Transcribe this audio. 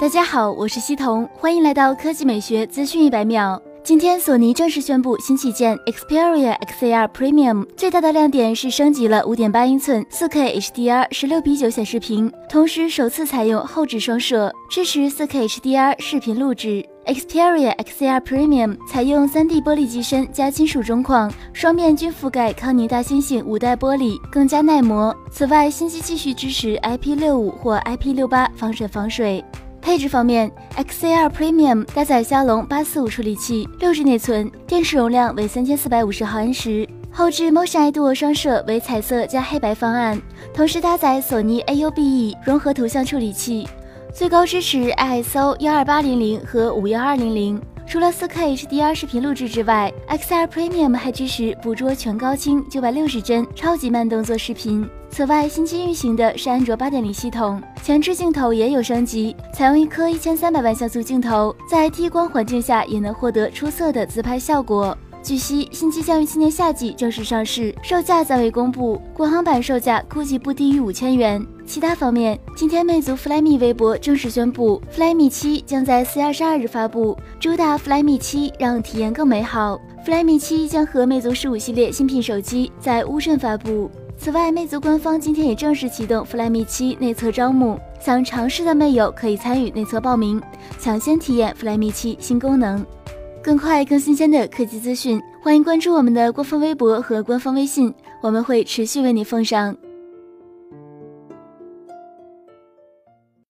大家好，我是西彤，欢迎来到科技美学资讯一百秒。今天，索尼正式宣布新旗舰 Xperia XAR Premium，最大的亮点是升级了5.8英寸 4K HDR 16比9显示屏，同时首次采用后置双摄，支持 4K HDR 视频录制。Xperia XAR Premium 采用 3D 玻璃机身加金属中框，双面均覆盖康宁大猩猩五代玻璃，更加耐磨。此外，新机继续支持 IP65 或 IP68 防尘防水。配置方面，XAR Premium 搭载骁龙八四五处理器，六 G 内存，电池容量为三千四百五十毫安时。后置 Motion i d u o 双摄为彩色加黑白方案，同时搭载索尼 AUBE 融合图像处理器，最高支持 ISO 幺二八零零和五幺二零零。除了 4K HDR 视频录制之外，XR Premium 还支持捕捉全高清960帧超级慢动作视频。此外，新机运行的是安卓八点零系统，前置镜头也有升级，采用一颗一千三百万像素镜头，在低光环境下也能获得出色的自拍效果。据悉，新机将于今年夏季正式上市，售价暂未公布，国行版售价估计不低于五千元。其他方面，今天魅族 Flyme 微博正式宣布，Flyme 七将在四月二十二日发布，主打 Flyme 七让体验更美好。Flyme 七将和魅族十五系列新品手机在乌镇发布。此外，魅族官方今天也正式启动 Flyme 七内测招募，想尝试的魅友可以参与内测报名，抢先体验 Flyme 七新功能。更快、更新鲜的科技资讯，欢迎关注我们的官方微博和官方微信，我们会持续为你奉上。